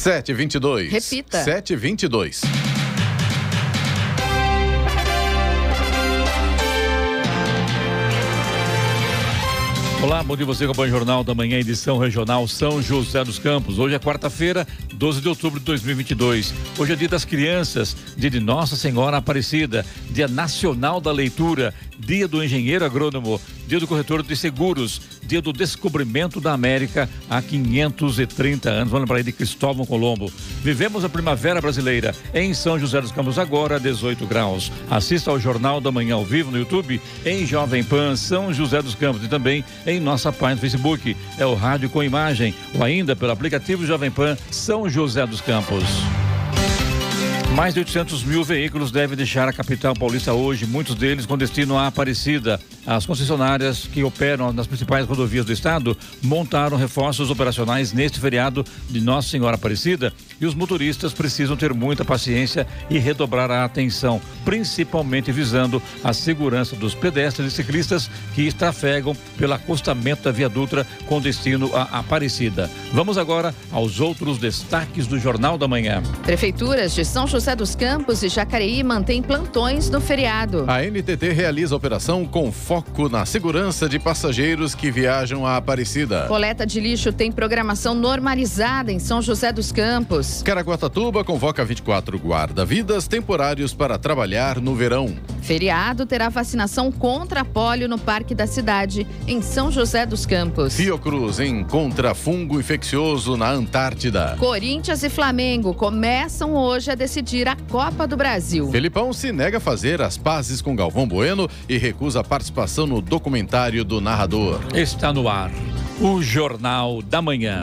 722. Repita. 722. Olá, bom dia você acompanha o Jornal da Manhã, edição regional São José dos Campos. Hoje é quarta-feira, 12 de outubro de 2022. Hoje é dia das crianças, dia de Nossa Senhora Aparecida, dia nacional da leitura, dia do engenheiro agrônomo, dia do corretor de seguros, dia do descobrimento da América há 530 anos. Vamos lembrar aí de Cristóvão Colombo. Vivemos a primavera brasileira em São José dos Campos, agora 18 graus. Assista ao Jornal da Manhã ao vivo no YouTube, em Jovem Pan São José dos Campos e também em nossa página no Facebook. É o Rádio com Imagem ou ainda pelo aplicativo Jovem Pan São José dos Campos. Mais de 800 mil veículos devem deixar a capital paulista hoje, muitos deles com destino à Aparecida. As concessionárias que operam nas principais rodovias do estado montaram reforços operacionais neste feriado de Nossa Senhora Aparecida e os motoristas precisam ter muita paciência e redobrar a atenção, principalmente visando a segurança dos pedestres e ciclistas que trafegam pelo acostamento da Via Dutra com destino à Aparecida. Vamos agora aos outros destaques do Jornal da Manhã. Prefeituras de São José dos Campos e Jacareí mantêm plantões no feriado. A NTT realiza a operação com foco na segurança de passageiros que viajam à Aparecida. Coleta de lixo tem programação normalizada em São José dos Campos. Caraguatatuba convoca 24 guarda-vidas temporários para trabalhar no verão. Feriado terá vacinação contra pólio no Parque da Cidade, em São José dos Campos. Fiocruz encontra fungo infeccioso na Antártida. Corinthians e Flamengo começam hoje a decidir a Copa do Brasil. Felipão se nega a fazer as pazes com Galvão Bueno e recusa a participação no documentário do narrador. Está no ar o Jornal da Manhã.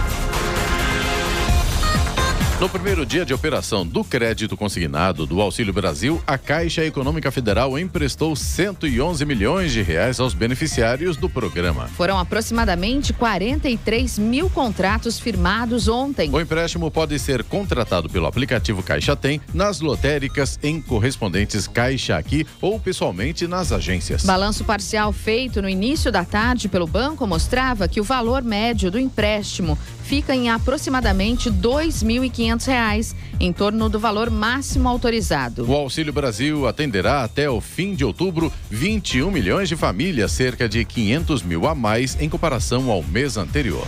No primeiro dia de operação do crédito consignado do Auxílio Brasil, a Caixa Econômica Federal emprestou 111 milhões de reais aos beneficiários do programa. Foram aproximadamente 43 mil contratos firmados ontem. O empréstimo pode ser contratado pelo aplicativo Caixa Tem, nas lotéricas, em correspondentes Caixa Aqui ou pessoalmente nas agências. Balanço parcial feito no início da tarde pelo banco mostrava que o valor médio do empréstimo fica em aproximadamente R$ 2.500, em torno do valor máximo autorizado. O Auxílio Brasil atenderá até o fim de outubro 21 milhões de famílias, cerca de 500 mil a mais em comparação ao mês anterior.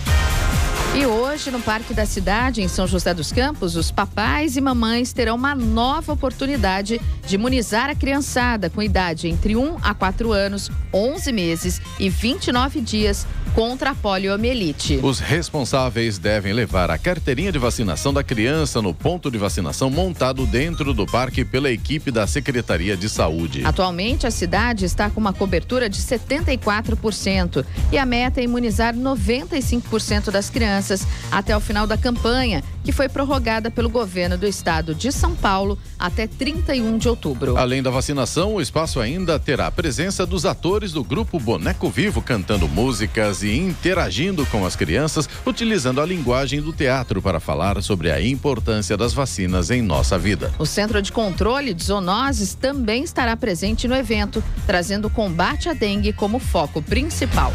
E hoje, no Parque da Cidade, em São José dos Campos, os papais e mamães terão uma nova oportunidade de imunizar a criançada com idade entre 1 a 4 anos, 11 meses e 29 dias contra a poliomielite. Os responsáveis devem levar a carteirinha de vacinação da criança no ponto de vacinação montado dentro do parque pela equipe da Secretaria de Saúde. Atualmente, a cidade está com uma cobertura de 74% e a meta é imunizar 95% das crianças até o final da campanha, que foi prorrogada pelo governo do estado de São Paulo até 31 de outubro. Além da vacinação, o espaço ainda terá a presença dos atores do grupo Boneco Vivo cantando músicas e interagindo com as crianças, utilizando a linguagem do teatro para falar sobre a importância das vacinas em nossa vida. O Centro de Controle de Zoonoses também estará presente no evento, trazendo o combate à dengue como foco principal.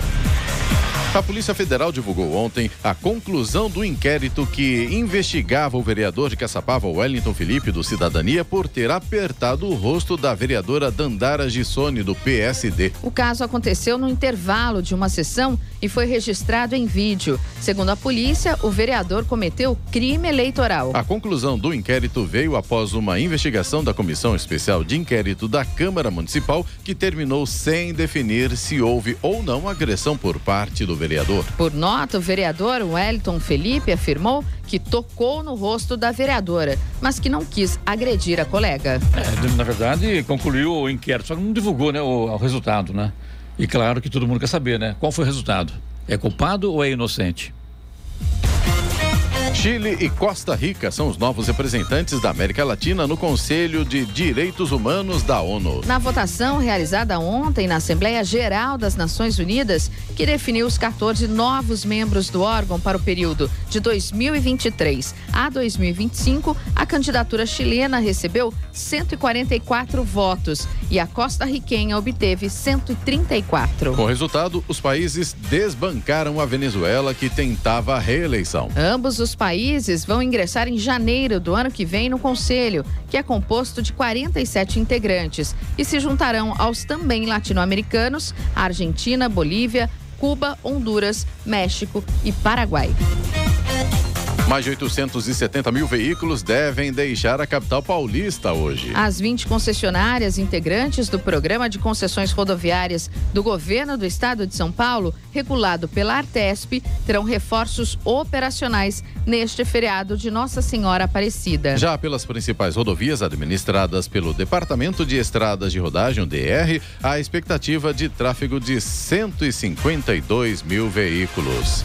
A Polícia Federal divulgou ontem a conclusão do inquérito que investigava o vereador de Caçapava, Wellington Felipe, do Cidadania, por ter apertado o rosto da vereadora Dandara Gissone, do PSD. O caso aconteceu no intervalo de uma sessão e foi registrado em vídeo. Segundo a polícia, o vereador cometeu crime eleitoral. A conclusão do inquérito veio após uma investigação da Comissão Especial de Inquérito da Câmara Municipal, que terminou sem definir se houve ou não agressão por parte do vereador. Por nota, o vereador Wellington Felipe afirmou que tocou no rosto da vereadora, mas que não quis agredir a colega. É, na verdade, concluiu o inquérito, só que não divulgou né, o, o resultado, né? E claro que todo mundo quer saber, né? Qual foi o resultado? É culpado ou é inocente? Chile e Costa Rica são os novos representantes da América Latina no Conselho de Direitos Humanos da ONU. Na votação realizada ontem na Assembleia Geral das Nações Unidas, que definiu os 14 novos membros do órgão para o período de 2023 a 2025, a candidatura chilena recebeu 144 votos e a costa-riquenha obteve 134. Com o resultado, os países desbancaram a Venezuela, que tentava a reeleição. Ambos os países vão ingressar em janeiro do ano que vem no Conselho, que é composto de 47 integrantes, e se juntarão aos também latino-americanos, Argentina, Bolívia, Cuba, Honduras, México e Paraguai. Mais de 870 mil veículos devem deixar a capital paulista hoje. As 20 concessionárias integrantes do programa de concessões rodoviárias do governo do estado de São Paulo, regulado pela Artesp, terão reforços operacionais neste feriado de Nossa Senhora Aparecida. Já pelas principais rodovias administradas pelo Departamento de Estradas de Rodagem, o DR, a expectativa de tráfego de 152 mil veículos.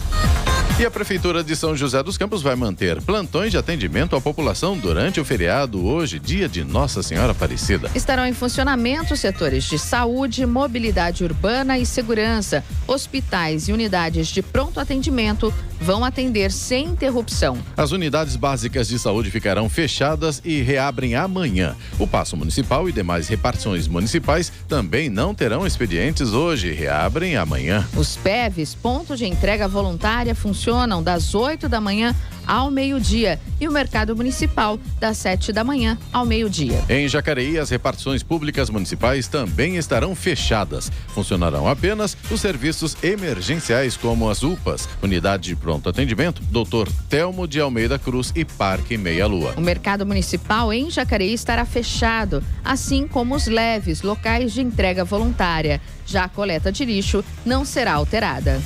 E a Prefeitura de São José dos Campos vai manter plantões de atendimento à população durante o feriado, hoje, dia de Nossa Senhora Aparecida. Estarão em funcionamento setores de saúde, mobilidade urbana e segurança. Hospitais e unidades de pronto atendimento vão atender sem interrupção. As unidades básicas de saúde ficarão fechadas e reabrem amanhã. O Paço Municipal e demais repartições municipais também não terão expedientes hoje, reabrem amanhã. Os PEVs, ponto de entrega voluntária, funcionam funcionam das 8 da manhã ao meio-dia e o mercado municipal das 7 da manhã ao meio-dia. Em Jacareí, as repartições públicas municipais também estarão fechadas. Funcionarão apenas os serviços emergenciais como as UPAs, Unidade de Pronto Atendimento, Doutor Telmo de Almeida Cruz e Parque Meia Lua. O mercado municipal em Jacareí estará fechado, assim como os leves locais de entrega voluntária. Já a coleta de lixo não será alterada.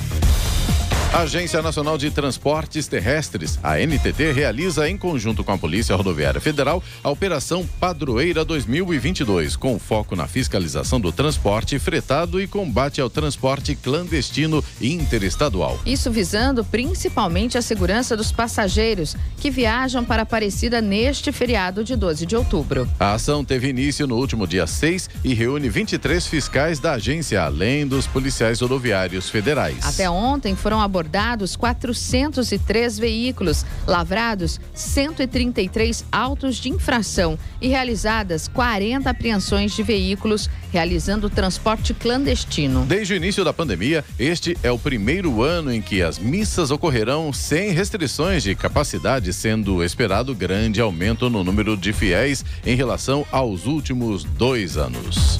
A Agência Nacional de Transportes Terrestres, a NTT, realiza em conjunto com a Polícia Rodoviária Federal a Operação Padroeira 2022, com foco na fiscalização do transporte fretado e combate ao transporte clandestino interestadual. Isso visando principalmente a segurança dos passageiros que viajam para Aparecida neste feriado de 12 de outubro. A ação teve início no último dia 6 e reúne 23 fiscais da agência, além dos policiais rodoviários federais. Até ontem foram abordados abordados 403 veículos, lavrados 133 autos de infração e realizadas 40 apreensões de veículos realizando transporte clandestino. Desde o início da pandemia, este é o primeiro ano em que as missas ocorrerão sem restrições de capacidade, sendo esperado grande aumento no número de fiéis em relação aos últimos dois anos.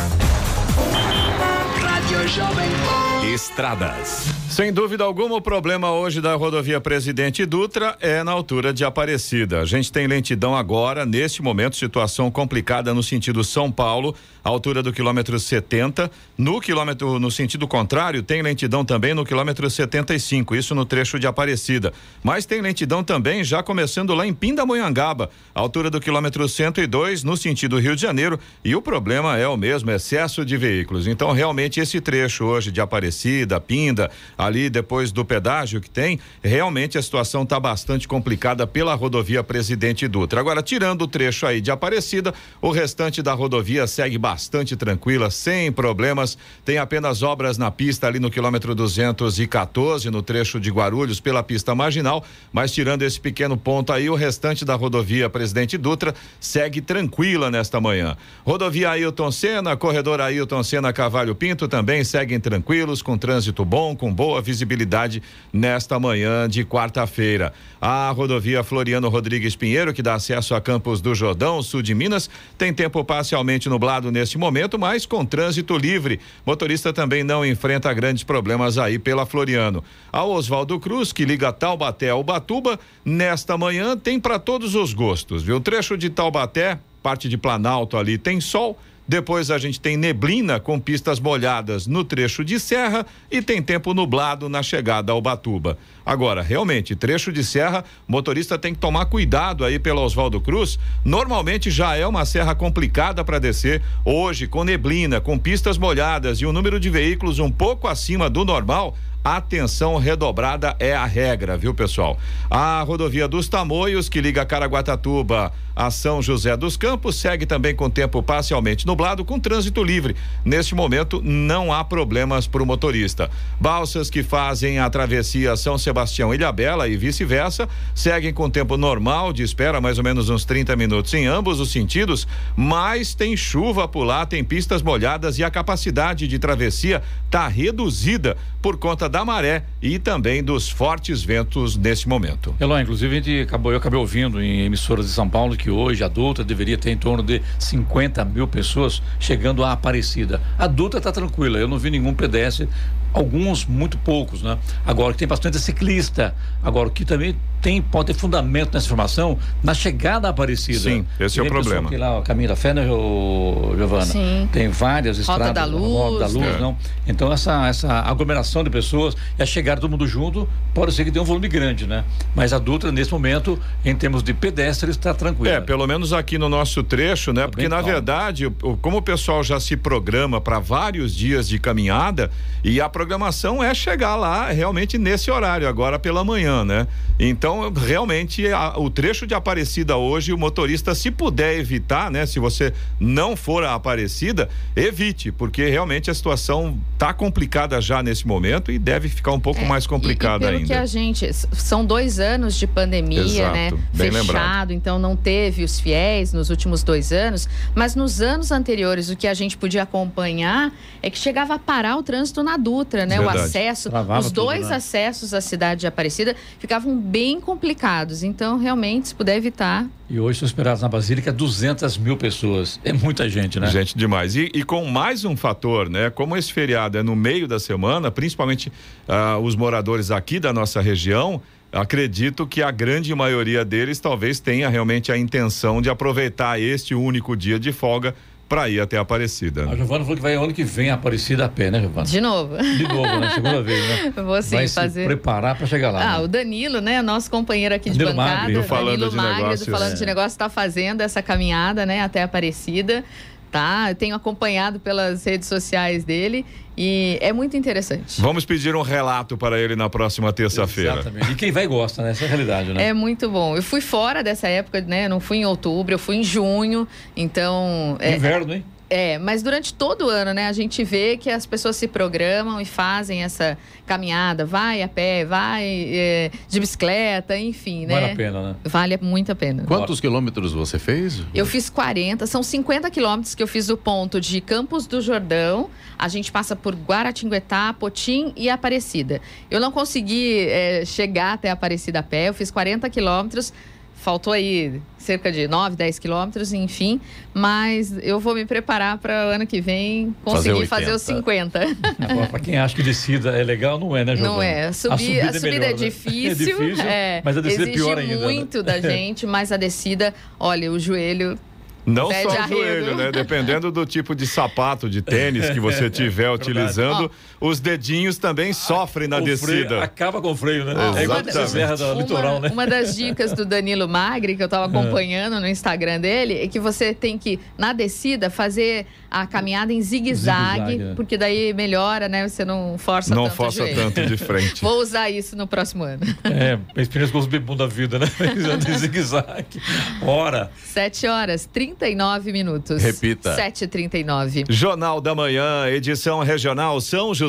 Estradas. Sem dúvida alguma, o problema hoje da rodovia Presidente Dutra é na altura de Aparecida. A gente tem lentidão agora, neste momento, situação complicada no sentido São Paulo, altura do quilômetro 70. No quilômetro, no sentido contrário, tem lentidão também no quilômetro 75, isso no trecho de Aparecida. Mas tem lentidão também já começando lá em Pindamonhangaba, altura do quilômetro 102, no sentido Rio de Janeiro. E o problema é o mesmo, excesso de veículos. Então, realmente, esse trecho hoje de Aparecida, Pinda, ali depois do pedágio que tem, realmente a situação está bastante complicada pela rodovia Presidente Dutra. Agora, tirando o trecho aí de Aparecida, o restante da rodovia segue bastante tranquila, sem problemas. Tem apenas obras na pista ali no quilômetro 214, no trecho de Guarulhos, pela pista marginal, mas tirando esse pequeno ponto aí, o restante da rodovia Presidente Dutra segue tranquila nesta manhã. Rodovia Ailton Senna, corredor Ailton Senna Cavalho Pinto também também seguem tranquilos, com trânsito bom, com boa visibilidade nesta manhã de quarta-feira. A rodovia Floriano Rodrigues Pinheiro, que dá acesso a Campos do Jordão, sul de Minas, tem tempo parcialmente nublado neste momento, mas com trânsito livre. Motorista também não enfrenta grandes problemas aí pela Floriano. A Oswaldo Cruz, que liga Taubaté ao Batuba, nesta manhã tem para todos os gostos, viu? O trecho de Taubaté, parte de Planalto ali tem sol depois a gente tem neblina com pistas molhadas no trecho de serra e tem tempo nublado na chegada ao Batuba. Agora, realmente, trecho de serra, motorista tem que tomar cuidado aí pelo Oswaldo Cruz. Normalmente já é uma serra complicada para descer. Hoje, com neblina, com pistas molhadas e um número de veículos um pouco acima do normal, atenção redobrada é a regra, viu, pessoal? A rodovia dos Tamoios, que liga Caraguatatuba a São José dos Campos, segue também com tempo parcialmente nublado, com trânsito livre. Neste momento, não há problemas para o motorista. Balsas que fazem a travessia São Sebastião Ilhabela e vice-versa, seguem com tempo normal de espera, mais ou menos uns 30 minutos em ambos os sentidos, mas tem chuva por lá, tem pistas molhadas e a capacidade de travessia está reduzida por conta da maré e também dos fortes ventos nesse momento. Eló, inclusive a gente acabou, eu acabei ouvindo em emissoras de São Paulo que hoje adulta deveria ter em torno de 50 mil pessoas chegando à Aparecida. Adulta está tranquila, eu não vi nenhum pedestre alguns muito poucos, né? Agora que tem bastante ciclista, agora o que também tem pode ter fundamento nessa informação na chegada à Aparecida. Sim, esse é o problema. Que lá o caminho da fé, né, Giovana? Sim. Tem várias Rota estradas, da Luz, Rota da Luz, é. não. Então essa essa aglomeração de pessoas e a chegada todo mundo junto pode ser que tenha um volume grande, né? Mas a Dutra nesse momento, em termos de pedestres, está tranquila. É, pelo menos aqui no nosso trecho, né? Tá Porque na calmo. verdade, como o pessoal já se programa para vários dias de caminhada e a programação é chegar lá realmente nesse horário, agora pela manhã, né? Então, realmente, a- o trecho de Aparecida hoje, o motorista, se puder evitar, né? Se você não for a Aparecida, evite, porque realmente a situação tá complicada já nesse momento e deve ficar um pouco mais É, E- complicada e, pelo ainda. que a gente são dois anos de pandemia, Exato, né? bem Fechado, lembrado. então não teve os fiéis nos últimos dois anos, mas nos anos anteriores o que a gente podia acompanhar é que chegava a parar o trânsito na Dutra, né? Verdade. O acesso, Travava os tudo, dois né? acessos à cidade de Aparecida ficavam bem complicados. Então realmente se puder evitar, E hoje são esperados na Basílica 200 mil pessoas. É muita gente, né? Gente demais. E, e com mais um fator, né? Como esse feriado é no meio da semana, principalmente ah, os moradores aqui da nossa região, acredito que a grande maioria deles talvez tenha realmente a intenção de aproveitar este único dia de folga para ir até Aparecida. A Giovana falou que vai ano que vem a Aparecida a pé, né, Giovana? de novo. De novo, né? Segunda vez, né? Vou sim vai fazer. se preparar para chegar lá. Ah, né? o Danilo, né? Nosso companheiro aqui de Danilo bancada. Magri, do Falando Danilo de Magri, Negócios. do Falando de É. Negócios, está fazendo essa caminhada, né? Até Aparecida. Tá? Eu tenho acompanhado pelas redes sociais dele e é muito interessante. Vamos pedir um relato para ele na próxima terça-feira. Exatamente. E quem vai gosta, né? Essa é a realidade, né? É muito bom. Eu fui fora dessa época, né? Eu não fui em outubro, eu fui em junho. Então, é, Inverno, hein? É, mas durante todo o ano, né, a gente vê que as pessoas se programam e fazem essa caminhada, vai a pé, vai é, de bicicleta, enfim, né? Vale a pena, né? Vale muito a pena. Quantos quilômetros você fez? Eu fiz 40, são 50 quilômetros que eu fiz do ponto de Campos do Jordão. A gente passa por Guaratinguetá, Potim e Aparecida. Eu não consegui é, chegar até Aparecida a pé, eu fiz 40 quilômetros. Faltou aí cerca de 9, 10 quilômetros, enfim. Mas eu vou me preparar para o ano que vem conseguir fazer, 80. os 50. Agora, pra quem acha que descida é legal, não é, né, Giovana? Não é. Subir, a subida, melhor, é, né? difícil, É difícil, é, mas a descida é pior ainda. né? muito da gente, mas a descida, olha, o joelho Não só o joelho, né? Dependendo do tipo de sapato, de tênis que você estiver utilizando, os dedinhos também sofrem na O freio descida. acaba com o freio, né? Ó, é igual uma a serra do Uma, litoral, né? uma das dicas do Danilo Magri, que eu estava acompanhando no Instagram dele, é que você tem que, na descida, fazer a caminhada em zigue-zague, Zigue-zague, é. porque daí melhora, né? Você não força Não tanto o força tanto de frente. Vou usar isso no próximo ano. É, a experiência com os bebum da vida, né? Zigue-zague. Ora, 7 horas, 30 7h39 minutos. Repita. 7h39. Jornal da Manhã, edição regional São José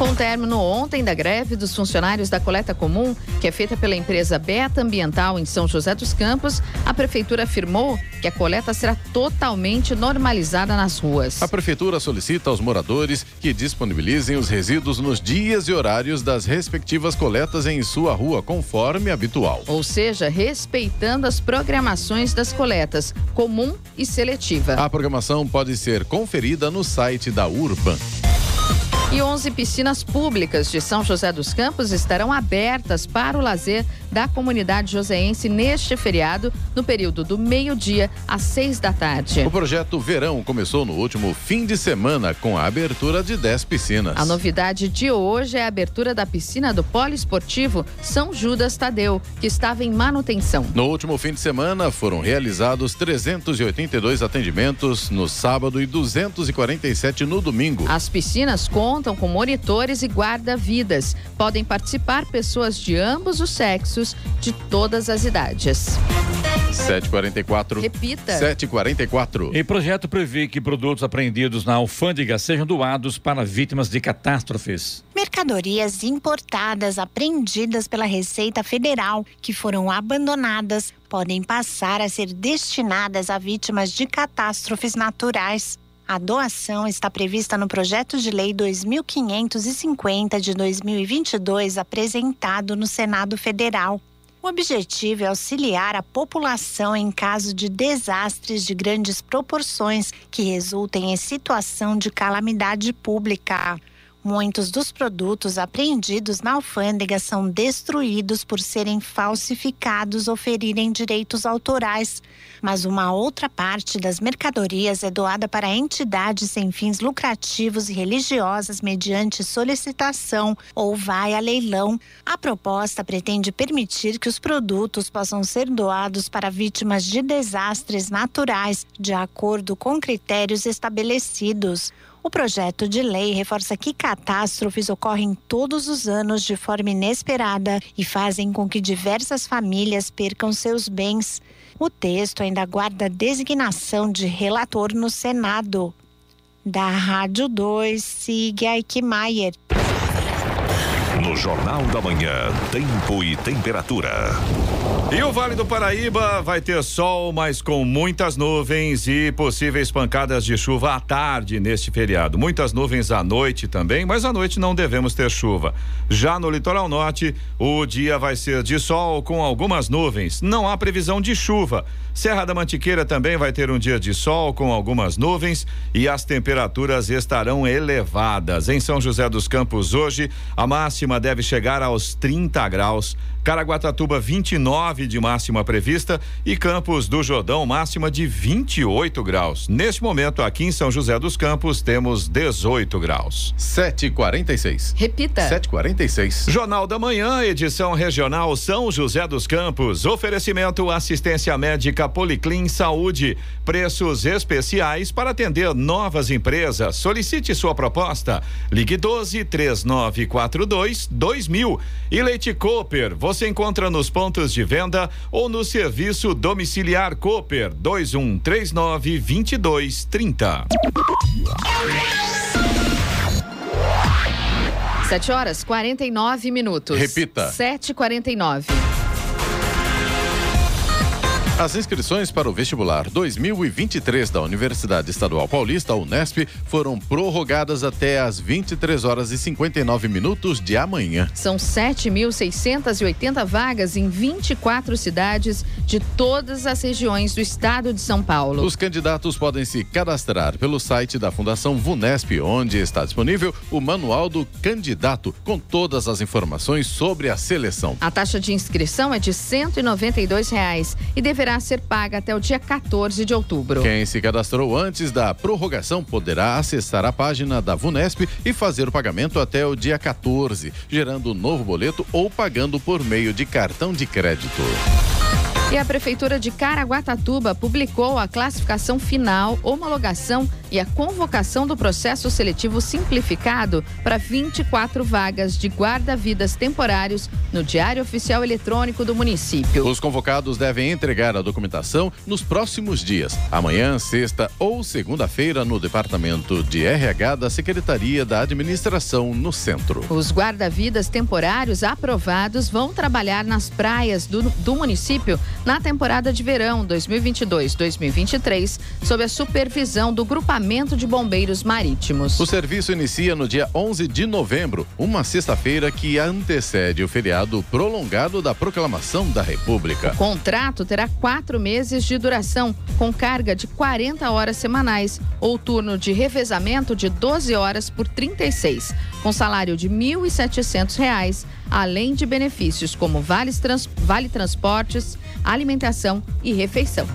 Com o término ontem da greve dos funcionários da coleta comum, que é feita pela empresa Beta Ambiental em São José dos Campos, a prefeitura afirmou que a coleta será totalmente normalizada nas ruas. A prefeitura solicita aos moradores que disponibilizem os resíduos nos dias e horários das respectivas coletas em sua rua, conforme habitual. Ou seja, respeitando as programações das coletas comum e seletiva. A programação pode ser conferida no site da Urban. E 11 piscinas públicas de São José dos Campos estarão abertas para o lazer da comunidade joseense neste feriado, no período do meio-dia às seis da tarde. O projeto Verão começou no último fim de semana com a abertura de 10 piscinas. A novidade de hoje é a abertura da piscina do Poliesportivo São Judas Tadeu, que estava em manutenção. No último fim de semana foram realizados 382 atendimentos no sábado e 247 no domingo. As piscinas contam com monitores e guarda-vidas. Podem participar pessoas de ambos os sexos, de todas as idades. 744. Repita. 744. E projeto prevê que produtos apreendidos na alfândega sejam doados para vítimas de catástrofes. Mercadorias importadas apreendidas pela Receita Federal que foram abandonadas podem passar a ser destinadas a vítimas de catástrofes naturais. A doação está prevista no projeto de lei 2550 de 2022 apresentado no Senado Federal. O objetivo é auxiliar a população em caso de desastres de grandes proporções que resultem em situação de calamidade pública. Muitos dos produtos apreendidos na alfândega são destruídos por serem falsificados ou ferirem direitos autorais, mas uma outra parte das mercadorias é doada para entidades sem fins lucrativos e religiosas mediante solicitação ou vai a leilão. A proposta pretende permitir que os produtos possam ser doados para vítimas de desastres naturais, de acordo com critérios estabelecidos. O projeto de lei reforça que catástrofes ocorrem todos os anos de forma inesperada e fazem com que diversas famílias percam seus bens. O texto ainda guarda designação de relator no Senado. Da Rádio 2, siga Eichmeier. No Jornal da Manhã, tempo e temperatura. E o Vale do Paraíba vai ter sol, mas com muitas nuvens e possíveis pancadas de chuva à tarde neste feriado. Muitas nuvens à noite também, mas à noite não devemos ter chuva. Já no litoral norte, o dia vai ser de sol com algumas nuvens. Não há previsão de chuva. Serra da Mantiqueira também vai ter um dia de sol com algumas nuvens e as temperaturas estarão elevadas. Em São José dos Campos hoje, a máxima deve chegar aos 30 graus. Caraguatatuba 29 de máxima prevista e Campos do Jordão máxima de 28 graus. Neste momento aqui em São José dos Campos temos 18 graus. 746. Repita. 746. Jornal da Manhã, edição regional São José dos Campos. Oferecimento assistência médica Policlin Saúde. Preços especiais para atender novas empresas. Solicite sua proposta. Ligue 12 3942 2000. E Leite Cooper, você encontra nos pontos de venda ou no serviço domiciliar Cooper 2139 2230. 7 horas 49 minutos. Repita. 7h49. As inscrições para o vestibular 2023 da Universidade Estadual Paulista, Unesp, foram prorrogadas até às 23 horas e 59 minutos de amanhã. São 7.680 vagas em 24 cidades de todas as regiões do estado de São Paulo. Os candidatos podem se cadastrar pelo site da Fundação VUNESP, onde está disponível o manual do candidato com todas as informações sobre a seleção. A taxa de inscrição é de 192 reais e deverá deverá ser paga até o dia 14 de outubro. Quem se cadastrou antes da prorrogação poderá acessar a página da VUNESP e fazer o pagamento até o dia 14, gerando um novo boleto ou pagando por meio de cartão de crédito. E a Prefeitura de Caraguatatuba publicou a classificação final, homologação e a convocação do processo seletivo simplificado para 24 vagas de guarda-vidas temporários no Diário Oficial Eletrônico do município. Os convocados devem entregar a documentação nos próximos dias, amanhã, sexta ou segunda-feira, no Departamento de RH da Secretaria da Administração no Centro. Os guarda-vidas temporários aprovados vão trabalhar nas praias do, do município na temporada de verão 2022-2023, sob a supervisão do Grupamento de Bombeiros Marítimos. O serviço inicia no dia 11 de novembro, uma sexta-feira que antecede o feriado prolongado da Proclamação da República. O contrato terá quatro meses de duração, com carga de 40 horas semanais, ou turno de revezamento de 12 horas por 36, com salário de R$ 1.700, além de benefícios como vale, trans, vale transportes, alimentação e refeição.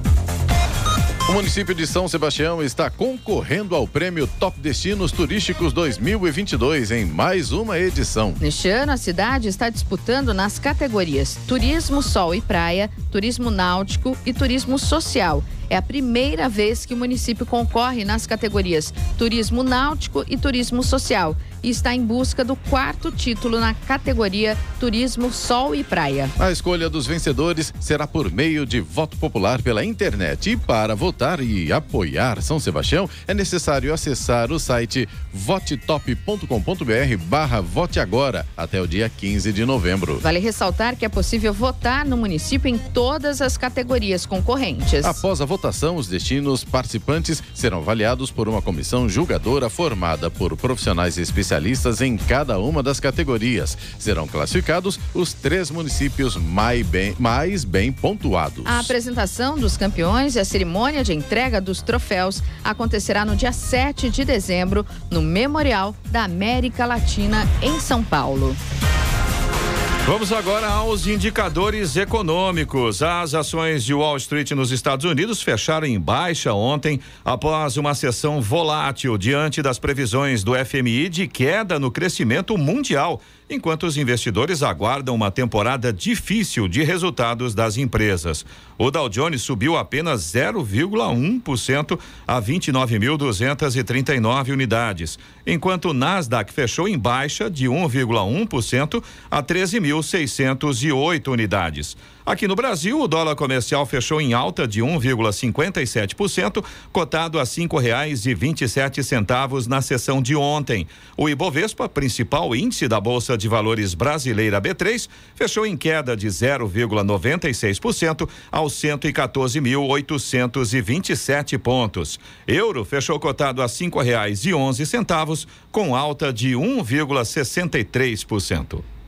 O município de São Sebastião está concorrendo ao prêmio Top Destinos Turísticos 2022 em mais uma edição. Neste ano, a cidade está disputando nas categorias Turismo, Sol e Praia, Turismo Náutico e Turismo Social. É a primeira vez que o município concorre nas categorias Turismo Náutico e Turismo Social e está em busca do quarto título na categoria Turismo Sol e Praia. A escolha dos vencedores será por meio de voto popular pela internet. E para votar e apoiar São Sebastião, é necessário acessar o site votetop.com.br barra vote agora até o dia 15 de novembro. Vale ressaltar que é possível votar no município em todas as categorias concorrentes. Após a votação, os destinos participantes serão avaliados por uma comissão julgadora formada por profissionais especialistas em cada uma das categorias. Serão classificados os três municípios mais bem, mais bem pontuados. A apresentação dos campeões e a cerimônia de entrega dos troféus acontecerá no dia 7 de dezembro, no Memorial da América Latina, em São Paulo. Vamos agora aos indicadores econômicos. As ações de Wall Street nos Estados Unidos fecharam em baixa ontem, após uma sessão volátil diante das previsões do FMI de queda no crescimento mundial, enquanto os investidores aguardam uma temporada difícil de resultados das empresas. O Dow Jones subiu apenas 0,1% a 29.239 unidades, enquanto o Nasdaq fechou em baixa de 1,1% a 13.608 unidades. Aqui no Brasil, o dólar comercial fechou em alta de 1,57%, cotado a cinco reais e vinte e sete centavos na sessão de ontem. O Ibovespa, principal índice da Bolsa de Valores brasileira B3, fechou em queda de 0,96% aos 114.827 pontos. Euro fechou cotado a cinco reais e onze centavos, com alta de 1,63%.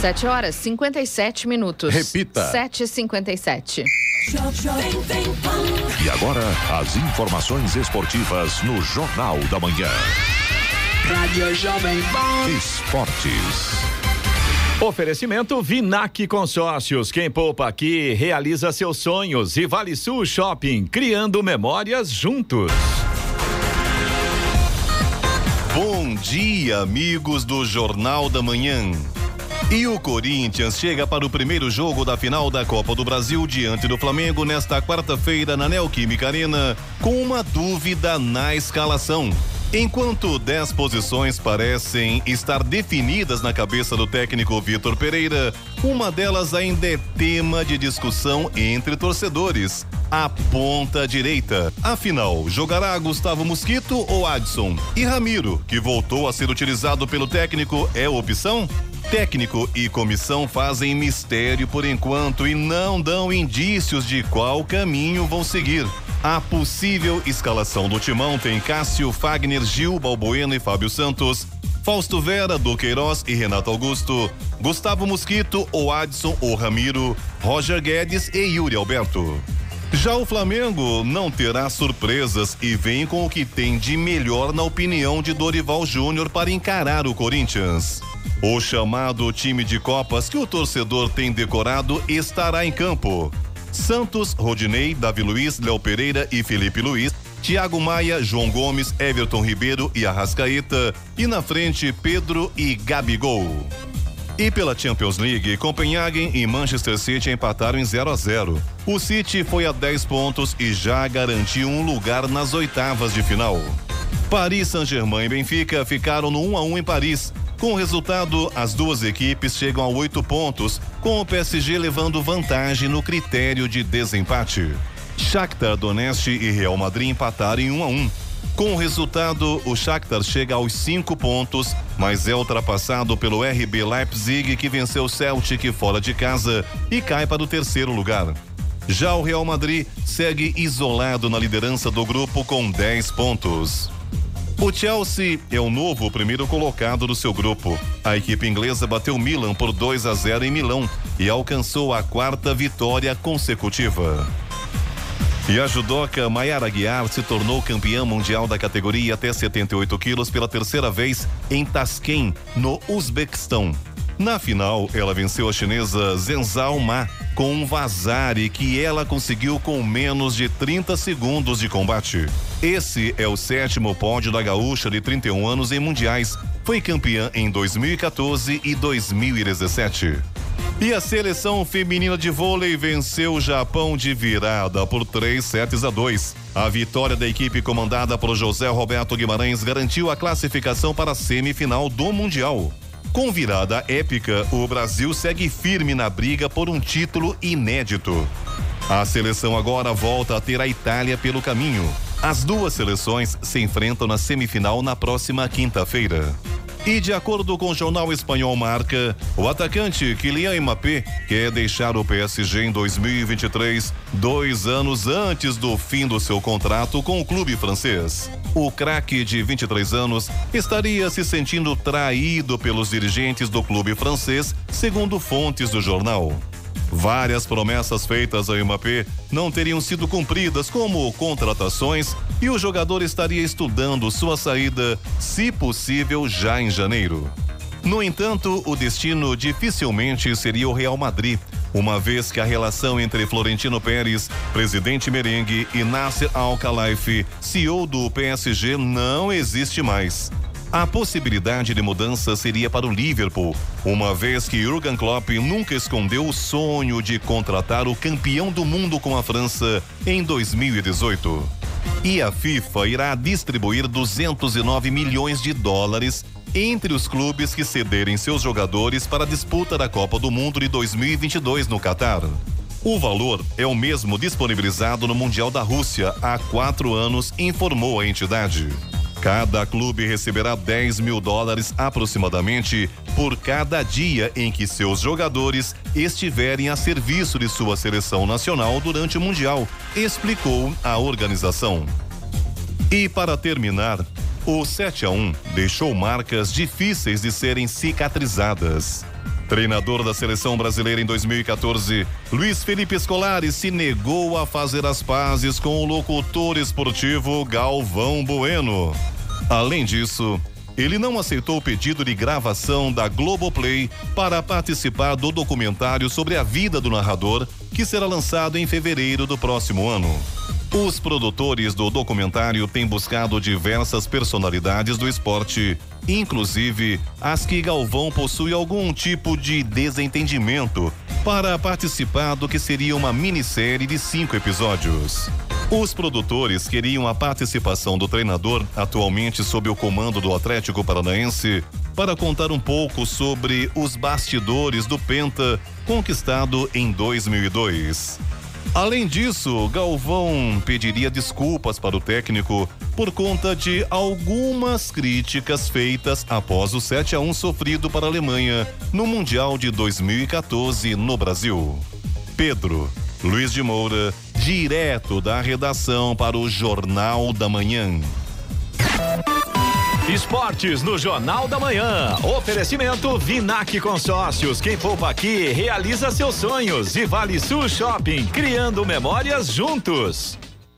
7 horas 57 minutos. Repita. 7h57. E agora, as informações esportivas no Jornal da Manhã. Rádio Jovem Pan. Esportes. Oferecimento Vinac Consórcios. Quem poupa aqui realiza seus sonhos. E Vale Sul Shopping, criando memórias juntos. Bom dia, amigos do Jornal da Manhã. E o Corinthians chega para o primeiro jogo da final da Copa do Brasil diante do Flamengo nesta quarta-feira na Neoquímica Arena com uma dúvida na escalação. Enquanto 10 posições parecem estar definidas na cabeça do técnico Vitor Pereira, uma delas ainda é tema de discussão entre torcedores. A ponta direita. Afinal, jogará Gustavo Mosquito ou Adson? E Ramiro, que voltou a ser utilizado pelo técnico, é opção? Técnico e comissão fazem mistério por enquanto e não dão indícios de qual caminho vão seguir. A possível escalação do timão tem Cássio, Fagner, Gil, Balbueno e Fábio Santos. Fausto Vera, Duqueiroz e Renato Augusto, Gustavo Mosquito, ou Adson ou Ramiro, Roger Guedes e Yuri Alberto. Já o Flamengo não terá surpresas e vem com o que tem de melhor na opinião de Dorival Júnior para encarar o Corinthians. O chamado time de Copas que o torcedor tem decorado estará em campo. Santos, Rodinei, Davi Luiz, Léo Pereira e Felipe Luiz, Thiago Maia, João Gomes, Everton Ribeiro e Arrascaeta, e na frente Pedro e Gabigol. E pela Champions League, Copenhagen e Manchester City empataram em 0 a 0. O City foi a 10 pontos e já garantiu um lugar nas oitavas de final. Paris Saint-Germain e Benfica ficaram no 1 a 1 em Paris. Com o resultado, as duas equipes chegam a oito pontos, com o PSG levando vantagem no critério de desempate. Shakhtar Donetsk e Real Madrid empataram em 1 a 1. Com o resultado, o Shakhtar chega aos cinco pontos, mas é ultrapassado pelo RB Leipzig, que venceu o Celtic fora de casa e cai para o terceiro lugar. Já o Real Madrid segue isolado na liderança do grupo com 10 pontos. O Chelsea é o novo primeiro colocado do seu grupo. A equipe inglesa bateu Milan por 2 a 0 em Milão e alcançou a quarta vitória consecutiva. E a judoca Mayara Guiar se tornou campeã mundial da categoria até 78 quilos pela terceira vez em Tashkent, no Uzbequistão. Na final, ela venceu a chinesa Zhenzhao Ma com um vazare que ela conseguiu com menos de 30 segundos de combate. Esse é o sétimo pódio da gaúcha de 31 anos em mundiais. Foi campeã em 2014 e 2017. E a seleção feminina de vôlei venceu o Japão de virada por 3 sets a 2. A vitória da equipe comandada por José Roberto Guimarães garantiu a classificação para a semifinal do Mundial. Com virada épica, o Brasil segue firme na briga por um título inédito. A seleção agora volta a ter a Itália pelo caminho. As duas seleções se enfrentam na semifinal na próxima quinta-feira. E de acordo com o jornal espanhol Marca, o atacante Kylian Mbappé quer deixar o PSG em 2023, dois anos antes do fim do seu contrato com o clube francês. O craque de 23 anos estaria se sentindo traído pelos dirigentes do clube francês, segundo fontes do jornal. Várias promessas feitas ao Mbappé não teriam sido cumpridas, como contratações, e o jogador estaria estudando sua saída, se possível, já em janeiro. No entanto, o destino dificilmente seria o Real Madrid, uma vez que a relação entre Florentino Pérez, presidente merengue, e Nasser Al-Khelaifi, CEO do PSG, não existe mais. A possibilidade de mudança seria para o Liverpool, uma vez que Jurgen Klopp nunca escondeu o sonho de contratar o campeão do mundo com a França em 2018. E a FIFA irá distribuir 209 milhões de dólares entre os clubes que cederem seus jogadores para a disputa da Copa do Mundo de 2022 no Catar. O valor é o mesmo disponibilizado no Mundial da Rússia há quatro anos, informou a entidade. Cada clube receberá 10 mil dólares aproximadamente por cada dia em que seus jogadores estiverem a serviço de sua seleção nacional durante o Mundial, explicou a organização. E para terminar, o 7 a 1 deixou marcas difíceis de serem cicatrizadas. Treinador da seleção brasileira em 2014, Luiz Felipe Scolari se negou a fazer as pazes com o locutor esportivo Galvão Bueno. Além disso, ele não aceitou o pedido de gravação da Globoplay para participar do documentário sobre a vida do narrador, que será lançado em fevereiro do próximo ano. Os produtores do documentário têm buscado diversas personalidades do esporte, inclusive as que Galvão possui algum tipo de desentendimento, para participar do que seria uma minissérie de cinco episódios. Os produtores queriam a participação do treinador, atualmente sob o comando do Atlético Paranaense, para contar um pouco sobre os bastidores do Penta, conquistado em 2002. Além disso, Galvão pediria desculpas para o técnico por conta de algumas críticas feitas após o 7 a 1 sofrido para a Alemanha no Mundial de 2014 no Brasil. Pedro Luiz de Moura, direto da redação para o Jornal da Manhã. Esportes no Jornal da Manhã. Oferecimento Vinac Consórcios. Quem poupa aqui realiza seus sonhos. E Vale Sul Shopping, criando memórias juntos.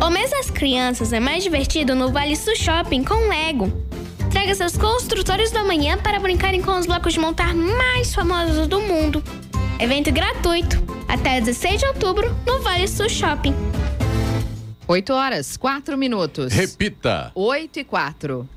O mês das crianças é mais divertido no Vale Sul Shopping com Lego. Traga seus construtores da manhã para brincarem com os blocos de montar mais famosos do mundo. Evento gratuito até 16 de outubro no Vale Sul Shopping. 8 horas, 4 minutos. Repita. 8 e 4.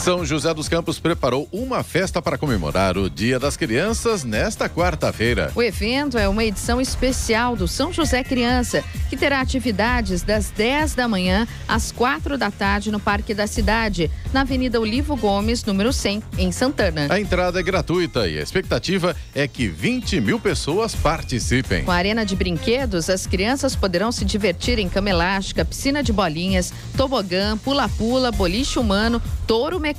São José dos Campos preparou uma festa para comemorar o Dia das Crianças nesta quarta-feira. O evento é uma edição especial do São José Criança, que terá atividades das 10 da manhã às 4 da tarde no Parque da Cidade, na Avenida Olivo Gomes, número 100, em Santana. A entrada é gratuita e a expectativa é que 20 mil pessoas participem. Com a arena de brinquedos, as crianças poderão se divertir em cama elástica, piscina de bolinhas, tobogã, pula-pula, boliche humano, touro mecânico,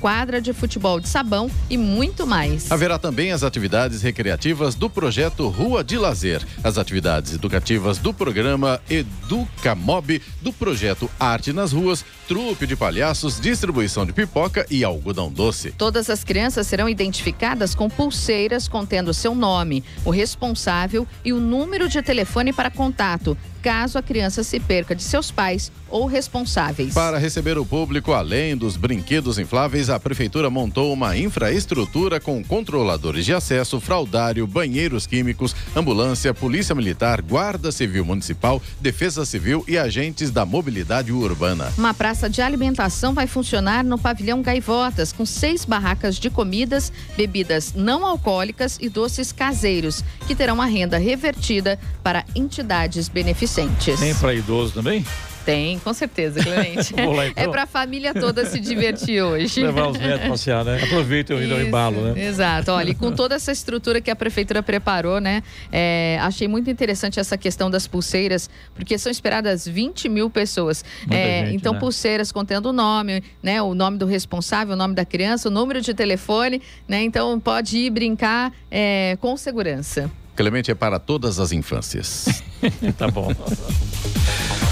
quadra de futebol de sabão e muito mais. Haverá também as atividades recreativas do projeto Rua de Lazer, as atividades educativas do programa Educamob, do projeto Arte nas Ruas, trupe de palhaços, distribuição de pipoca e algodão doce. Todas as crianças serão identificadas com pulseiras contendo seu nome, o responsável e o número de telefone para contato caso a criança se perca de seus pais ou responsáveis. Para receber o público, além dos brinquedos infláveis, a prefeitura montou uma infraestrutura com controladores de acesso, fraudário, banheiros químicos, ambulância, polícia militar, guarda civil municipal, defesa civil e agentes da mobilidade urbana. Uma praça de alimentação vai funcionar no pavilhão Gaivotas, com seis barracas de comidas, bebidas não alcoólicas e doces caseiros, que terão a renda revertida para entidades beneficentes. Tem para idoso também? Tem, com certeza, Clemente. Lá, então. É para a família toda se divertir hoje. Levar os netos passear, né? Aproveita o embalo, né? Exato. Olha, e com toda essa estrutura que a prefeitura preparou, né? é, achei muito interessante essa questão das pulseiras, porque são esperadas 20 mil pessoas. É, gente, então, né? pulseiras contendo o nome, né? O nome do responsável, o nome da criança, o número de telefone, né? Então pode ir brincar é, com segurança. Clemente é para todas as infâncias. tá bom.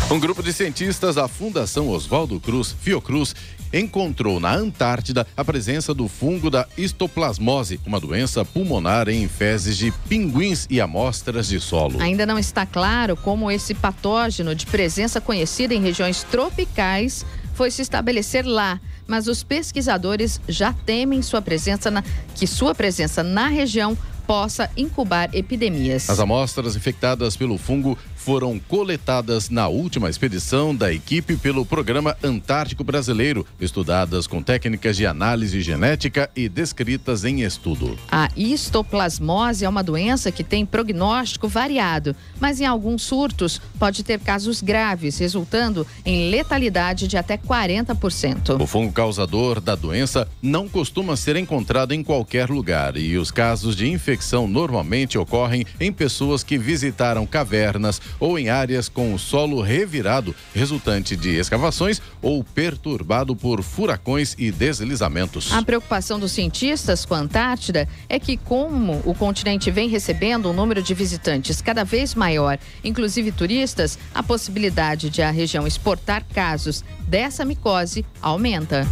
Um grupo de cientistas da Fundação Oswaldo Cruz, Fiocruz, encontrou na Antártida a presença do fungo da histoplasmose, uma doença pulmonar em fezes de pinguins e amostras de solo. Ainda não está claro como esse patógeno de presença conhecida em regiões tropicais foi se estabelecer lá, mas os pesquisadores já temem sua presença na, que sua presença na região possa incubar epidemias. As amostras infectadas pelo fungo foram coletadas na última expedição da equipe pelo Programa Antártico Brasileiro, estudadas com técnicas de análise genética e descritas em estudo. A histoplasmose é uma doença que tem prognóstico variado, mas em alguns surtos pode ter casos graves, resultando em letalidade de até 40%. O fungo causador da doença não costuma ser encontrado em qualquer lugar e os casos de infecção normalmente ocorrem em pessoas que visitaram cavernas ou em áreas com o solo revirado, resultante de escavações ou perturbado por furacões e deslizamentos. A preocupação dos cientistas com a Antártida é que, como o continente vem recebendo um número de visitantes cada vez maior, inclusive turistas, a possibilidade de a região exportar casos dessa micose aumenta.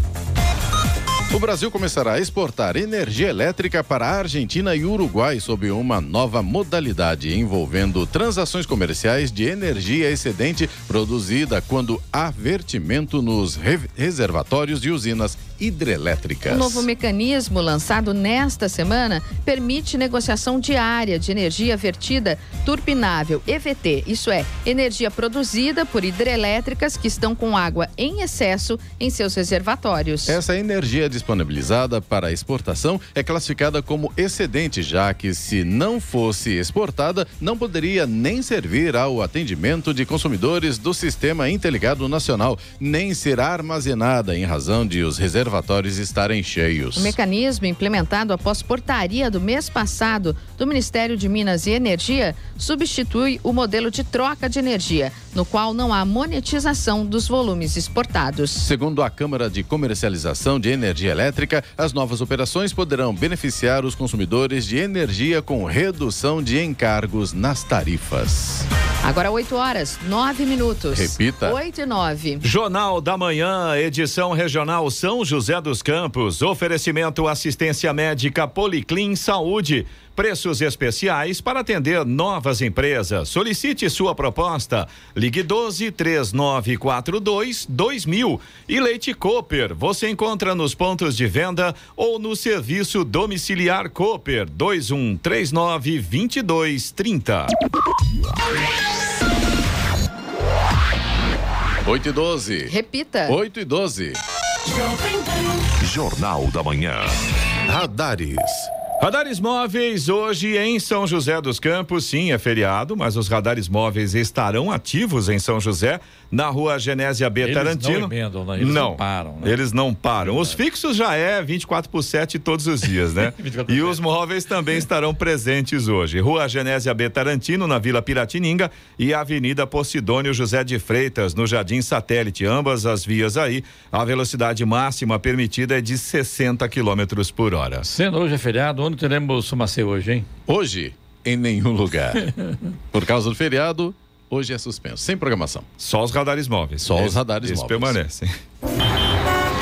O Brasil começará a exportar energia elétrica para a Argentina e Uruguai sob uma nova modalidade envolvendo transações comerciais de energia excedente produzida quando há vertimento nos re- reservatórios de usinas hidrelétricas. O novo mecanismo lançado nesta semana permite negociação diária de energia vertida turbinável EVT, isso é, energia produzida por hidrelétricas que estão com água em excesso em seus reservatórios. Essa energia disponibilizada para exportação é classificada como excedente, já que se não fosse exportada, não poderia nem servir ao atendimento de consumidores do Sistema Interligado Nacional, nem ser armazenada em razão de os reservatórios estarem cheios. O mecanismo implementado após portaria do mês passado do Ministério de Minas e Energia substitui o modelo de troca de energia, no qual não há monetização dos volumes exportados. Segundo a Câmara de Comercialização de Energia Elétrica, as novas operações poderão beneficiar os consumidores de energia com redução de encargos nas tarifas. Agora 8 horas, 9 minutos. Repita. 8 e 9. Jornal da Manhã, edição regional São José dos Campos. Oferecimento assistência médica Policlin Saúde. Preços especiais para atender novas empresas. Solicite sua proposta. Ligue 12 3942 2000. E Leite Cooper. Você encontra nos pontos de venda ou no serviço domiciliar Cooper 2139 2230. 8 e 12. Repita. 8 e 12. Jornal da Manhã. Radares. Radares móveis hoje em São José dos Campos, sim, é feriado, mas os radares móveis estarão ativos em São José, na rua Genésia B Eles Tarantino. não emendam, né? Eles não param, né? Eles não param. Os fixos já é 24 por 7 todos os dias, né? 24 por e os móveis também estarão presentes hoje. Rua Genésia B Tarantino, na Vila Piratininga, e Avenida Posidônio José de Freitas, no Jardim Satélite. Ambas as vias aí, a velocidade máxima permitida é de 60 quilômetros por hora. Sendo hoje é feriado, onde teremos Sumacê hoje, hein? Hoje, em nenhum lugar. Por causa do feriado, hoje é suspenso, sem programação. Só os radares móveis. Só os radares eles móveis. permanecem.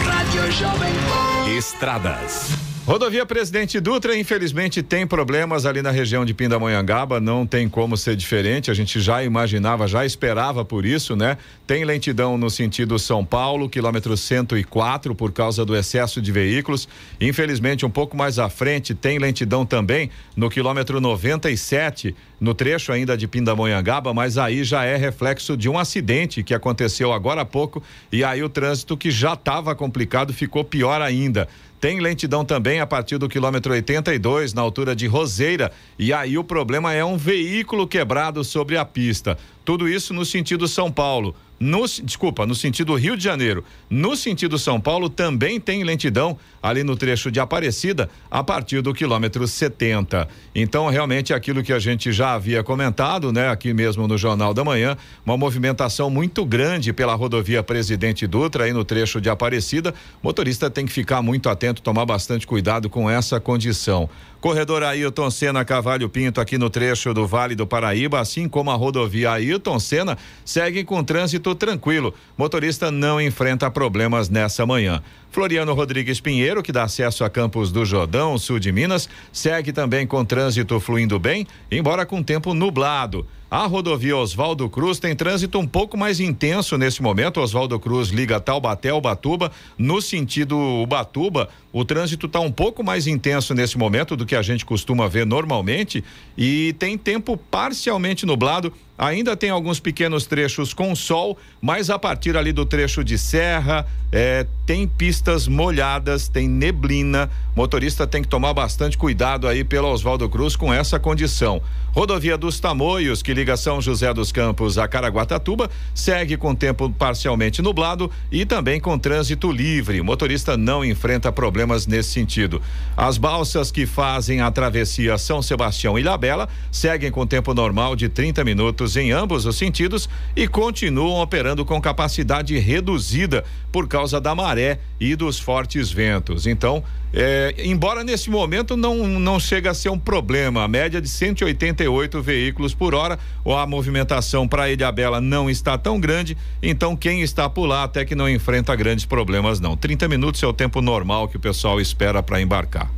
Rádio Jovem Pan. Estradas. Rodovia Presidente Dutra, infelizmente, tem problemas ali na região de Pindamonhangaba, não tem como ser diferente, a gente já imaginava, já esperava por isso, né? Tem lentidão no sentido São Paulo, quilômetro 104, por causa do excesso de veículos. Infelizmente, um pouco mais à frente, tem lentidão também no quilômetro 97, no trecho ainda de Pindamonhangaba, mas aí já é reflexo de um acidente que aconteceu agora há pouco e aí o trânsito que já estava complicado ficou pior ainda. Tem lentidão também a partir do quilômetro 82, na altura de Roseira. E aí o problema é um veículo quebrado sobre a pista. Tudo isso no sentido São Paulo. No, desculpa, no sentido Rio de Janeiro. No sentido São Paulo também tem lentidão ali no trecho de Aparecida a partir do quilômetro 70. Então, realmente, aquilo que a gente já havia comentado, né, aqui mesmo no Jornal da Manhã, uma movimentação muito grande pela rodovia Presidente Dutra aí no trecho de Aparecida. Motorista tem que ficar muito atento, tomar bastante cuidado com essa condição. Corredor Ailton Senna Cavalho Pinto aqui no trecho do Vale do Paraíba, assim como a rodovia Ailton Senna, seguem com trânsito tranquilo. Motorista não enfrenta problemas nessa manhã. Floriano Rodrigues Pinheiro, que dá acesso a Campos do Jordão, sul de Minas, segue também com trânsito fluindo bem, embora com tempo nublado. A rodovia Oswaldo Cruz tem trânsito um pouco mais intenso nesse momento. Oswaldo Cruz liga Taubaté ao Batuba. No sentido Ubatuba, o trânsito está um pouco mais intenso nesse momento do que a gente costuma ver normalmente e tem tempo parcialmente nublado. Ainda tem alguns pequenos trechos com sol, mas a partir ali do trecho de serra, eh, tem pistas molhadas, tem neblina. Motorista tem que tomar bastante cuidado aí pelo Oswaldo Cruz com essa condição. Rodovia dos Tamoios, que liga São José dos Campos a Caraguatatuba, segue com tempo parcialmente nublado e também com trânsito livre. Motorista não enfrenta problemas nesse sentido. As balsas que fazem a travessia São Sebastião e Ilhabela seguem com tempo normal de 30 minutos em ambos os sentidos e continuam operando com capacidade reduzida por causa da maré e dos fortes ventos. Então, é, embora nesse momento não, não chega a ser um problema, a média de 188 veículos por hora, ou a movimentação para Ilhabela não está tão grande, então quem está por lá até que não enfrenta grandes problemas não. 30 minutos é o tempo normal que o pessoal espera para embarcar.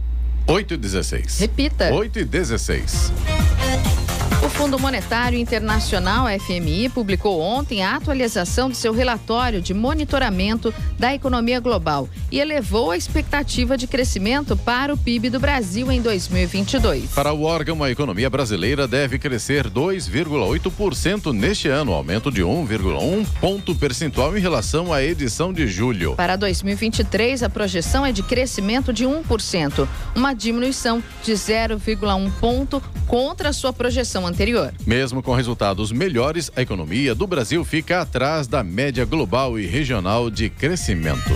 8 e 16. Repita. 8 e 16. O Fundo Monetário Internacional, FMI, publicou ontem a atualização de seu relatório de monitoramento da economia global e elevou a expectativa de crescimento para o PIB do Brasil em 2022. Para o órgão, a economia brasileira deve crescer 2,8% neste ano, aumento de 1,1 ponto percentual em relação à edição de julho. Para 2023, a projeção é de crescimento de 1%, uma diminuição de 0,1 ponto contra a sua projeção anterior anterior. Mesmo com resultados melhores, a economia do Brasil fica atrás da média global e regional de crescimento.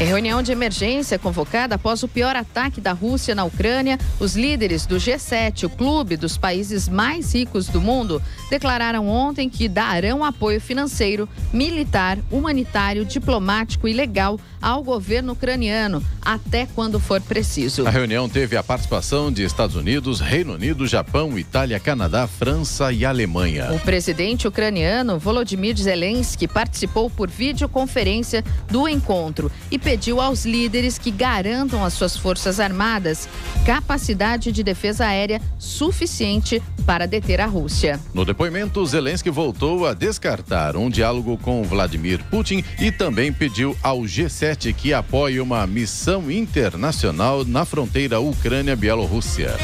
Em reunião de emergência convocada após o pior ataque da Rússia na Ucrânia, os líderes do G7, o clube dos países mais ricos do mundo, declararam ontem que darão apoio financeiro, militar, humanitário, diplomático e legal ao governo ucraniano até quando for preciso. A reunião teve a participação de Estados Unidos, Reino Unido, Japão, Itália, Canadá, França e Alemanha. O presidente ucraniano Volodymyr Zelensky participou por videoconferência do encontro e pediu aos líderes que garantam às suas forças armadas capacidade de defesa aérea suficiente para deter a Rússia. No depoimento, Zelensky voltou a descartar um diálogo com Vladimir Putin e também pediu ao G7 que apoie uma missão internacional na fronteira Ucrânia-Bielorrússia.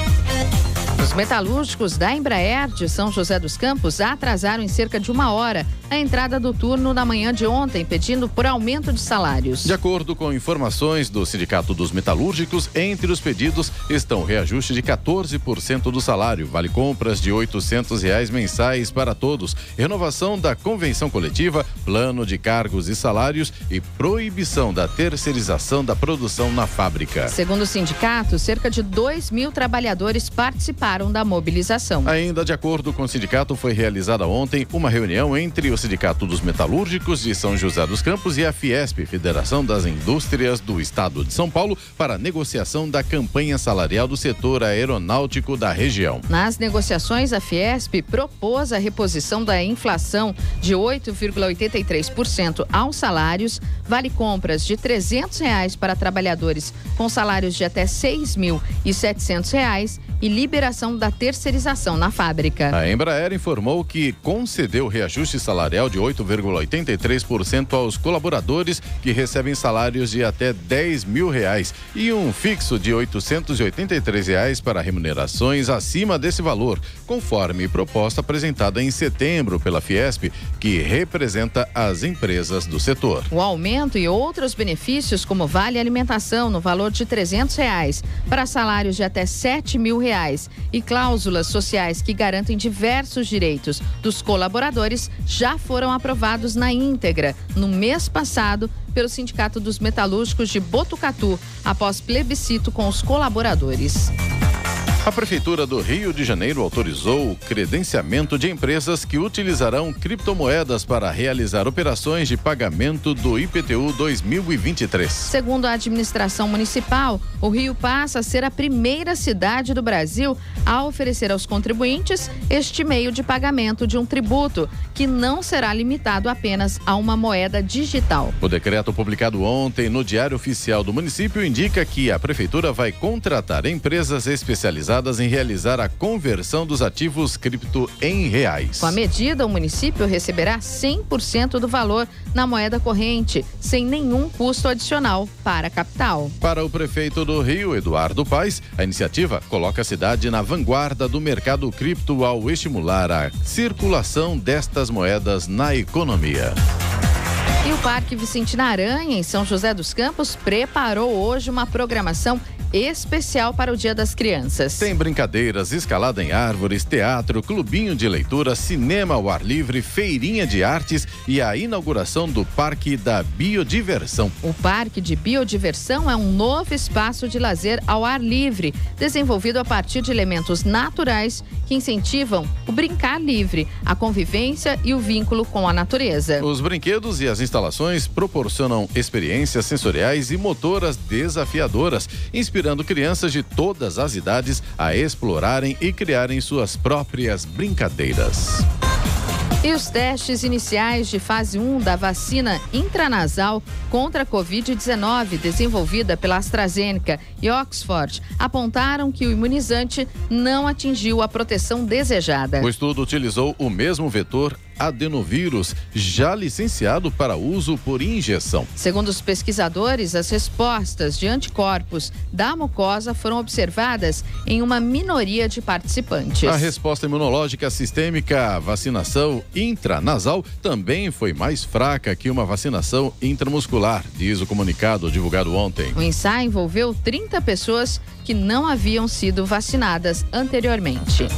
Os metalúrgicos da Embraer de São José dos Campos atrasaram em cerca de uma hora a entrada do turno na manhã de ontem, pedindo por aumento de salários. De acordo com informações do Sindicato dos Metalúrgicos, entre os pedidos estão reajuste de 14% do salário, vale compras de 800 reais mensais para todos, renovação da convenção coletiva, plano de cargos e salários e proibição da terceirização da produção na fábrica. Segundo o sindicato, cerca de 2 mil trabalhadores participaram da mobilização. Ainda de acordo com o sindicato, foi realizada ontem uma reunião entre o Sindicato dos Metalúrgicos de São José dos Campos e a Fiesp, Federação das Indústrias do Estado de São Paulo, para negociação da campanha salarial do setor aeronáutico da região. Nas negociações, a Fiesp propôs a reposição da inflação de 8,83% aos salários, vale compras de 300 reais para trabalhadores com salários de até 6.700 reais e liberação da terceirização na fábrica. A Embraer informou que concedeu reajuste salarial de 8,83% aos colaboradores que recebem salários de até 10 mil reais e um fixo de 883 reais para remunerações acima desse valor, conforme proposta apresentada em setembro pela Fiesp, que representa as empresas do setor. O aumento e outros benefícios, como vale alimentação no valor de 300 reais para salários de até 7 mil reais e cláusulas sociais que garantem diversos direitos dos colaboradores já foram aprovados na íntegra no mês passado pelo Sindicato dos Metalúrgicos de Botucatu, após plebiscito com os colaboradores. A Prefeitura do Rio de Janeiro autorizou o credenciamento de empresas que utilizarão criptomoedas para realizar operações de pagamento do IPTU 2023. Segundo a administração municipal, o Rio passa a ser a primeira cidade do Brasil a oferecer aos contribuintes este meio de pagamento de um tributo, que não será limitado apenas a uma moeda digital. O decreto publicado ontem no Diário Oficial do município indica que a Prefeitura vai contratar empresas especializadas em realizar a conversão dos ativos cripto em reais. Com a medida, o município receberá 100% do valor na moeda corrente, sem nenhum custo adicional para a capital. Para o prefeito do Rio, Eduardo Paes, a iniciativa coloca a cidade na vanguarda do mercado cripto ao estimular a circulação destas moedas na economia. E o Parque Vicentina Aranha, em São José dos Campos, preparou hoje uma programação especial para o Dia das Crianças. Tem brincadeiras, escalada em árvores, teatro, clubinho de leitura, cinema ao ar livre, feirinha de artes e a inauguração do Parque da Biodiversão. O Parque de Biodiversão é um novo espaço de lazer ao ar livre, desenvolvido a partir de elementos naturais que incentivam o brincar livre, a convivência e o vínculo com a natureza. Os brinquedos e as instalações proporcionam experiências sensoriais e motoras desafiadoras, inspirando crianças de todas as idades a explorarem e criarem suas próprias brincadeiras. E os testes iniciais de fase 1 da vacina intranasal contra a Covid-19, desenvolvida pela AstraZeneca e Oxford, apontaram que o imunizante não atingiu a proteção desejada. O estudo utilizou o mesmo vetor adenovírus, já licenciado para uso por injeção. Segundo os pesquisadores, as respostas de anticorpos da mucosa foram observadas em uma minoria de participantes. A resposta imunológica sistêmica à vacinação intranasal também foi mais fraca que uma vacinação intramuscular, diz o comunicado divulgado ontem. O ensaio envolveu 30 pessoas que não haviam sido vacinadas anteriormente.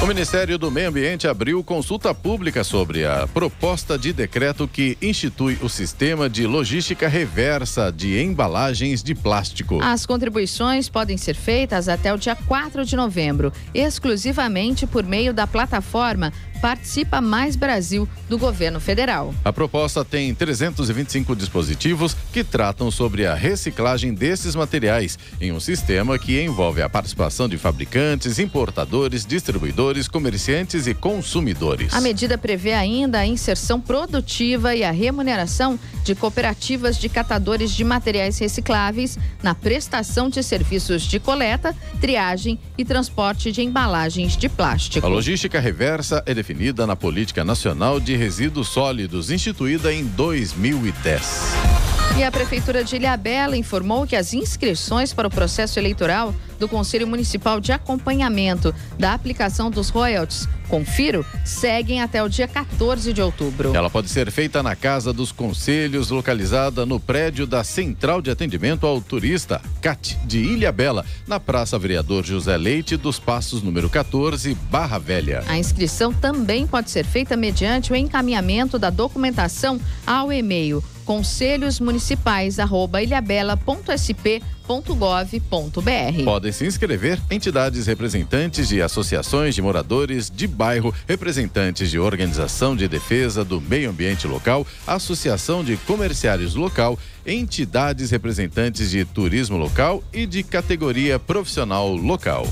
O Ministério do Meio Ambiente abriu consulta pública sobre a proposta de decreto que institui o sistema de logística reversa de embalagens de plástico. As contribuições podem ser feitas até o dia 4 de novembro, exclusivamente por meio da plataforma Participa Mais Brasil do governo federal. A proposta tem 325 dispositivos que tratam sobre a reciclagem desses materiais em um sistema que envolve a participação de fabricantes, importadores, distribuidores, comerciantes e consumidores. A medida prevê ainda a inserção produtiva e a remuneração de cooperativas de catadores de materiais recicláveis na prestação de serviços de coleta, triagem e transporte de embalagens de plástico. A logística reversa é definida definida na Política Nacional de Resíduos Sólidos, instituída em 2010. E a Prefeitura de Ilhabela informou que as inscrições para o processo eleitoral do Conselho Municipal de Acompanhamento da aplicação dos royalties Confiro seguem até o dia 14 de outubro. Ela pode ser feita na Casa dos Conselhos, localizada no prédio da Central de Atendimento ao Turista, CAT, de Ilha Bela, na Praça Vereador José Leite dos Passos número 14, Barra Velha. A inscrição também pode ser feita mediante o encaminhamento da documentação ao e-mail conselhosmunicipais@ilhabela.sp.gov.br. Podem se inscrever entidades representantes de associações de moradores de bairro, representantes de organização de defesa do meio ambiente local, associação de comerciários local, entidades representantes de turismo local e de categoria profissional local.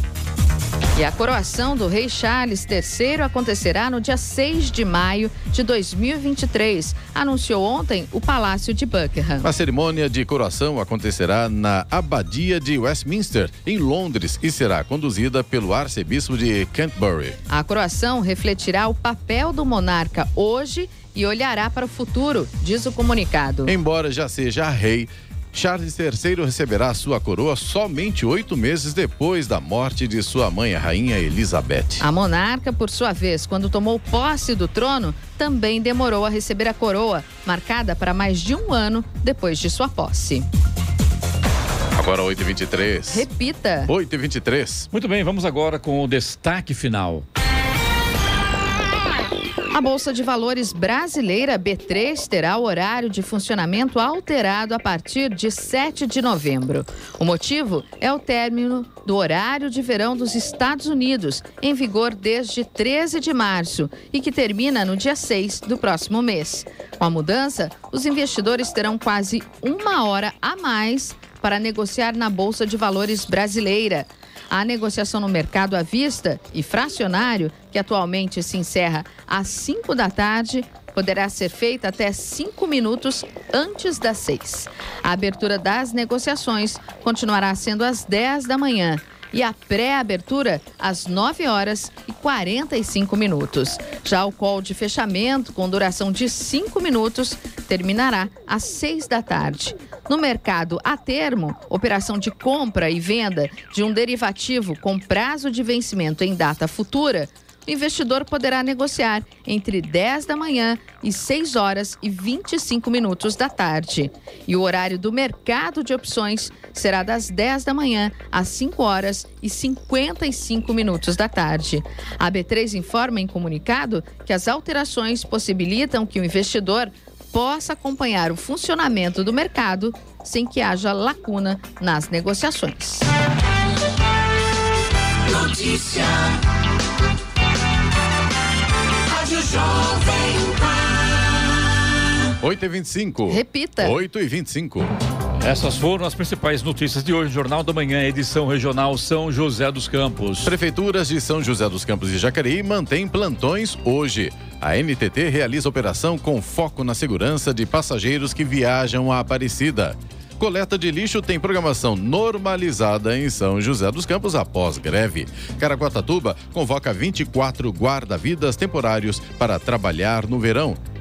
E a coroação do rei Charles III acontecerá no dia 6 de maio de 2023, anunciou ontem o Palácio de Buckingham. A cerimônia de coroação acontecerá na Abadia de Westminster, em Londres, e será conduzida pelo arcebispo de Canterbury. A coroação refletirá o papel do monarca hoje e olhará para o futuro, diz o comunicado. Embora já seja rei, Charles III receberá sua coroa somente oito meses depois da morte de sua mãe, a rainha Elizabeth. A monarca, por sua vez, quando tomou posse do trono, também demorou a receber a coroa, marcada para mais de um ano depois de sua posse. Agora 8h23. Repita. 8h23. Muito bem, vamos agora com o destaque final. A Bolsa de Valores brasileira B3 terá o horário de funcionamento alterado a partir de 7 de novembro. O motivo é o término do horário de verão dos Estados Unidos, em vigor desde 13 de março e que termina no dia 6 do próximo mês. Com a mudança, os investidores terão quase uma hora a mais para negociar na Bolsa de Valores brasileira. A negociação no mercado à vista e fracionário, que atualmente se encerra às 5 da tarde, poderá ser feita até cinco minutos antes das seis. A abertura das negociações continuará sendo às 10 da manhã e a pré-abertura às 9 horas e 45 minutos. Já o call de fechamento, com duração de 5 minutos, terminará às 6 da tarde. No mercado a termo, operação de compra e venda de um derivativo com prazo de vencimento em data futura, o investidor poderá negociar entre 10 da manhã e 6 horas e 25 minutos da tarde. E o horário do mercado de opções será das 10 da manhã às 5 horas e 55 minutos da tarde. A B3 informa em comunicado que as alterações possibilitam que o investidor possa acompanhar o funcionamento do mercado sem que haja lacuna nas negociações. Notícia. Jovem Pan. 8 e 25 Repita. 8 e 25 Essas foram as principais notícias de hoje, Jornal da Manhã, edição regional São José dos Campos. Prefeituras de São José dos Campos e Jacareí mantêm plantões hoje. A NTT realiza operação com foco na segurança de passageiros que viajam a Aparecida. Coleta de lixo tem programação normalizada em São José dos Campos após greve. Caraguatatuba convoca 24 guarda-vidas temporários para trabalhar no verão.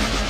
Bye.